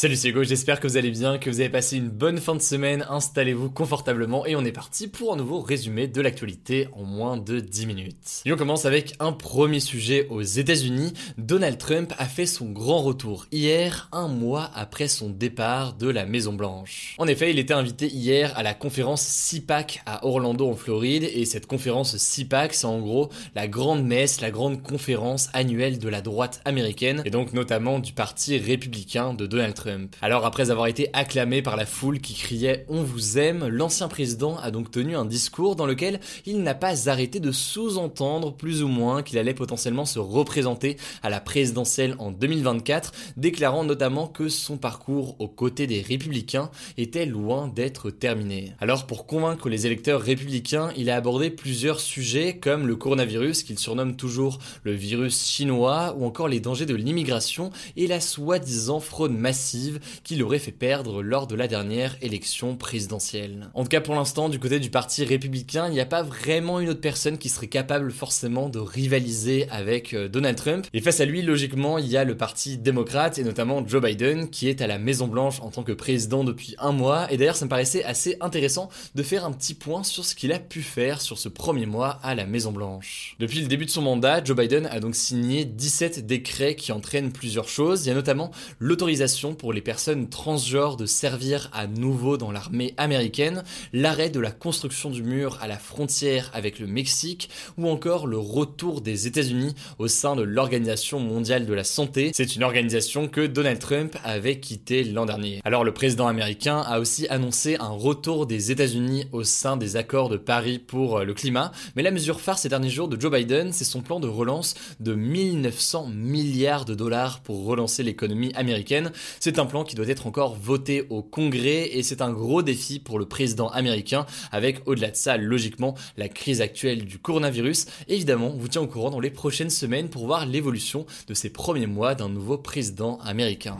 Salut c'est Hugo, j'espère que vous allez bien, que vous avez passé une bonne fin de semaine, installez-vous confortablement et on est parti pour un nouveau résumé de l'actualité en moins de 10 minutes. Et on commence avec un premier sujet aux États-Unis. Donald Trump a fait son grand retour hier, un mois après son départ de la Maison Blanche. En effet, il était invité hier à la conférence CPAC à Orlando en Floride et cette conférence CPAC c'est en gros la grande messe, la grande conférence annuelle de la droite américaine et donc notamment du parti républicain de Donald Trump. Alors après avoir été acclamé par la foule qui criait On vous aime, l'ancien président a donc tenu un discours dans lequel il n'a pas arrêté de sous-entendre plus ou moins qu'il allait potentiellement se représenter à la présidentielle en 2024, déclarant notamment que son parcours aux côtés des républicains était loin d'être terminé. Alors pour convaincre les électeurs républicains, il a abordé plusieurs sujets comme le coronavirus qu'il surnomme toujours le virus chinois ou encore les dangers de l'immigration et la soi-disant fraude massive qui l'aurait fait perdre lors de la dernière élection présidentielle. En tout cas pour l'instant du côté du parti républicain, il n'y a pas vraiment une autre personne qui serait capable forcément de rivaliser avec euh, Donald Trump. Et face à lui, logiquement, il y a le parti démocrate et notamment Joe Biden qui est à la Maison Blanche en tant que président depuis un mois. Et d'ailleurs ça me paraissait assez intéressant de faire un petit point sur ce qu'il a pu faire sur ce premier mois à la Maison Blanche. Depuis le début de son mandat, Joe Biden a donc signé 17 décrets qui entraînent plusieurs choses. Il y a notamment l'autorisation pour les personnes transgenres de servir à nouveau dans l'armée américaine, l'arrêt de la construction du mur à la frontière avec le Mexique ou encore le retour des États-Unis au sein de l'Organisation mondiale de la santé. C'est une organisation que Donald Trump avait quittée l'an dernier. Alors le président américain a aussi annoncé un retour des États-Unis au sein des accords de Paris pour euh, le climat, mais la mesure phare ces derniers jours de Joe Biden, c'est son plan de relance de 1900 milliards de dollars pour relancer l'économie américaine. Un plan qui doit être encore voté au Congrès et c'est un gros défi pour le président américain avec au-delà de ça logiquement la crise actuelle du coronavirus. Évidemment, vous tient au courant dans les prochaines semaines pour voir l'évolution de ces premiers mois d'un nouveau président américain.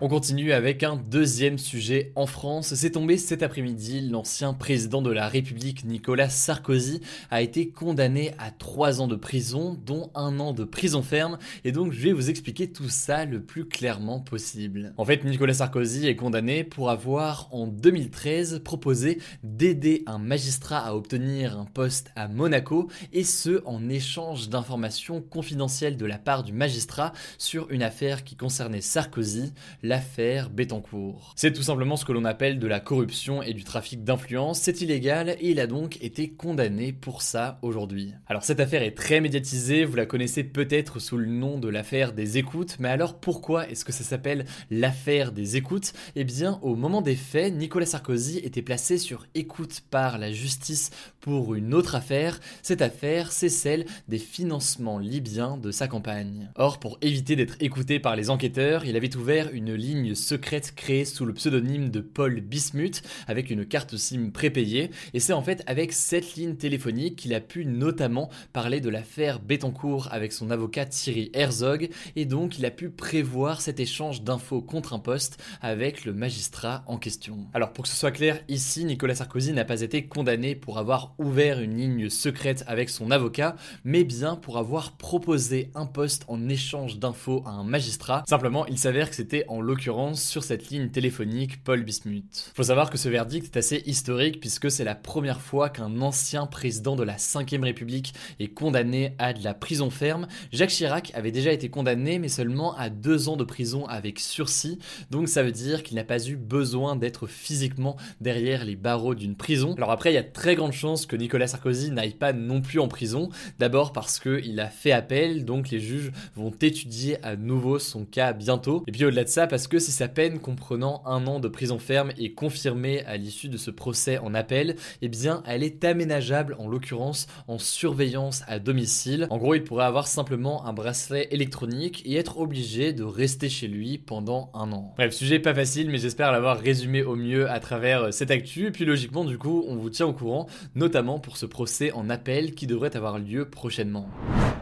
On continue avec un deuxième sujet en France. C'est tombé cet après-midi, l'ancien président de la République Nicolas Sarkozy a été condamné à 3 ans de prison, dont un an de prison ferme, et donc je vais vous expliquer tout ça le plus clairement possible. En fait, Nicolas Sarkozy est condamné pour avoir en 2013 proposé d'aider un magistrat à obtenir un poste à Monaco, et ce en échange d'informations confidentielles de la part du magistrat sur une affaire qui concernait Sarkozy, l'affaire Bettencourt. C'est tout simplement ce que l'on appelle de la corruption et du trafic d'influence, c'est illégal et il a donc été condamné pour ça aujourd'hui. Alors cette affaire est très médiatisée, vous la connaissez peut-être sous le nom de l'affaire des écoutes, mais alors pourquoi est-ce que ça s'appelle l'affaire des écoutes? Eh bien au moment des faits, Nicolas Sarkozy était placé sur écoute par la justice pour une autre affaire. Cette affaire, c'est celle des financements libyens de sa campagne. Or, pour éviter d'être écouté par les enquêteurs, il avait ouvert une ligne secrète créée sous le pseudonyme de Paul Bismuth avec une carte SIM prépayée. Et c'est en fait avec cette ligne téléphonique qu'il a pu notamment parler de l'affaire Bettencourt avec son avocat Thierry Herzog. Et donc, il a pu prévoir cet échange d'infos contre un poste avec le magistrat en question. Alors, pour que ce soit clair, ici, Nicolas Sarkozy n'a pas été condamné pour avoir ouvert une ligne secrète avec son avocat, mais bien pour avoir proposé un poste en échange d'infos à un magistrat. Simplement, il s'avère que c'était en l'occurrence sur cette ligne téléphonique Paul Bismuth. Faut savoir que ce verdict est assez historique puisque c'est la première fois qu'un ancien président de la 5ème République est condamné à de la prison ferme. Jacques Chirac avait déjà été condamné mais seulement à deux ans de prison avec sursis, donc ça veut dire qu'il n'a pas eu besoin d'être physiquement derrière les barreaux d'une prison. Alors après, il y a très grande chance que Nicolas Sarkozy n'aille pas non plus en prison, d'abord parce qu'il a fait appel, donc les juges vont étudier à nouveau son cas bientôt, et puis au-delà de ça, parce que si sa peine comprenant un an de prison ferme est confirmée à l'issue de ce procès en appel, eh bien elle est aménageable en l'occurrence en surveillance à domicile. En gros, il pourrait avoir simplement un bracelet électronique et être obligé de rester chez lui pendant un an. Bref, sujet pas facile, mais j'espère l'avoir résumé au mieux à travers euh, cette actu. Puis logiquement, du coup, on vous tient au courant, notamment pour ce procès en appel qui devrait avoir lieu prochainement.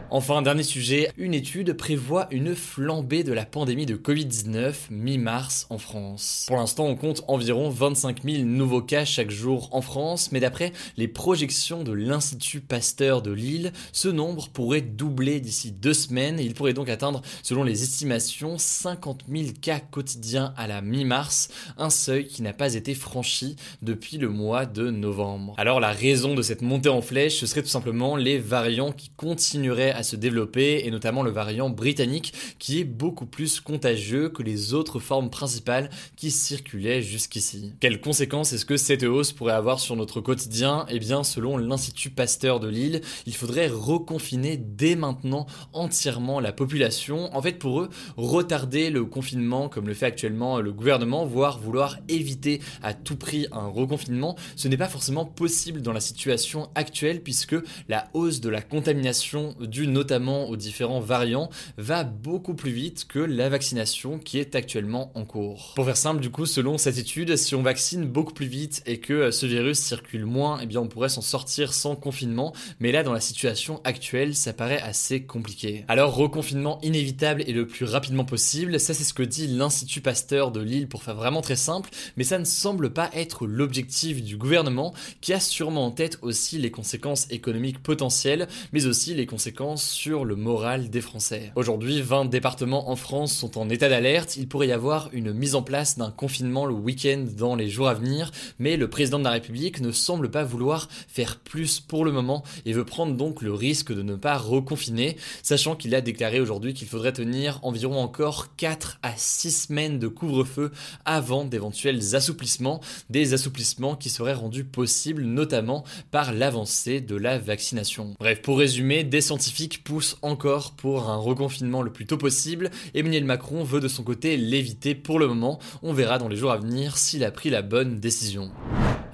Enfin, dernier sujet, une étude prévoit une flambée de la pandémie de Covid-19 mi-mars en France. Pour l'instant, on compte environ 25 000 nouveaux cas chaque jour en France, mais d'après les projections de l'Institut Pasteur de Lille, ce nombre pourrait doubler d'ici deux semaines et il pourrait donc atteindre, selon les estimations, 50 000 cas quotidiens à la mi-mars, un seuil qui n'a pas été franchi depuis le mois de novembre. Alors la raison de cette montée en flèche, ce serait tout simplement les variants qui continueraient à se développer, et notamment le variant britannique qui est beaucoup plus contagieux que les autres formes principales qui circulaient jusqu'ici. Quelles conséquences est-ce que cette hausse pourrait avoir sur notre quotidien? Eh bien, selon l'Institut Pasteur de Lille, il faudrait reconfiner dès maintenant entièrement la population. En fait, pour eux, retarder le confinement comme le fait actuellement le gouvernement, voire vouloir éviter à tout prix un reconfinement, ce n'est pas forcément possible dans la situation actuelle puisque la hausse de la contamination notamment aux différents variants, va beaucoup plus vite que la vaccination qui est actuellement en cours. Pour faire simple, du coup, selon cette étude, si on vaccine beaucoup plus vite et que ce virus circule moins, eh bien on pourrait s'en sortir sans confinement, mais là dans la situation actuelle, ça paraît assez compliqué. Alors reconfinement inévitable et le plus rapidement possible, ça c'est ce que dit l'Institut Pasteur de Lille pour faire vraiment très simple, mais ça ne semble pas être l'objectif du gouvernement qui a sûrement en tête aussi les conséquences économiques potentielles, mais aussi les conséquences sur le moral des Français. Aujourd'hui, 20 départements en France sont en état d'alerte. Il pourrait y avoir une mise en place d'un confinement le week-end dans les jours à venir, mais le président de la République ne semble pas vouloir faire plus pour le moment et veut prendre donc le risque de ne pas reconfiner, sachant qu'il a déclaré aujourd'hui qu'il faudrait tenir environ encore 4 à 6 semaines de couvre-feu avant d'éventuels assouplissements, des assouplissements qui seraient rendus possibles notamment par l'avancée de la vaccination. Bref, pour résumer, des scientifiques pousse encore pour un reconfinement le plus tôt possible. Emmanuel Macron veut de son côté l'éviter pour le moment. On verra dans les jours à venir s'il a pris la bonne décision.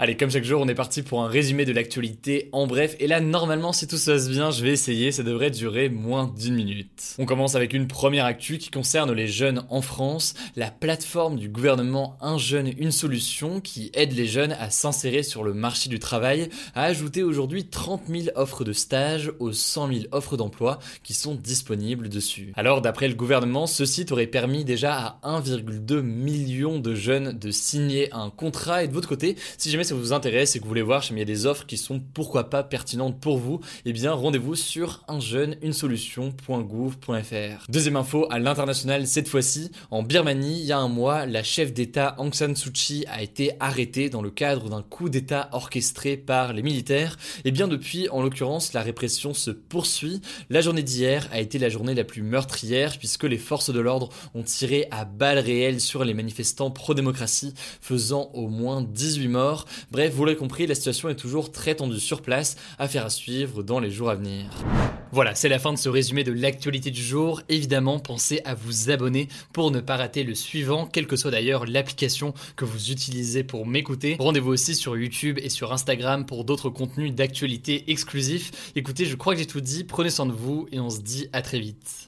Allez, comme chaque jour, on est parti pour un résumé de l'actualité en bref. Et là, normalement, si tout se passe bien, je vais essayer. Ça devrait durer moins d'une minute. On commence avec une première actu qui concerne les jeunes en France. La plateforme du gouvernement Un jeune, une solution qui aide les jeunes à s'insérer sur le marché du travail a ajouté aujourd'hui 30 000 offres de stage aux 100 000 offres d'emploi qui sont disponibles dessus. Alors, d'après le gouvernement, ce site aurait permis déjà à 1,2 million de jeunes de signer un contrat. Et de votre côté, si jamais vous intéresse et que vous voulez voir, il y a des offres qui sont pourquoi pas pertinentes pour vous, eh bien rendez-vous sur un jeune, une solution.gouv.fr. Deuxième info à l'international cette fois-ci, en Birmanie, il y a un mois, la chef d'État Aung San Suu Kyi a été arrêtée dans le cadre d'un coup d'État orchestré par les militaires. Et eh bien depuis, en l'occurrence, la répression se poursuit. La journée d'hier a été la journée la plus meurtrière puisque les forces de l'ordre ont tiré à balles réelles sur les manifestants pro-démocratie, faisant au moins 18 morts. Bref, vous l'avez compris, la situation est toujours très tendue sur place, affaire à suivre dans les jours à venir. Voilà, c'est la fin de ce résumé de l'actualité du jour. Évidemment, pensez à vous abonner pour ne pas rater le suivant, quelle que soit d'ailleurs l'application que vous utilisez pour m'écouter. Rendez-vous aussi sur YouTube et sur Instagram pour d'autres contenus d'actualité exclusifs. Écoutez, je crois que j'ai tout dit, prenez soin de vous et on se dit à très vite.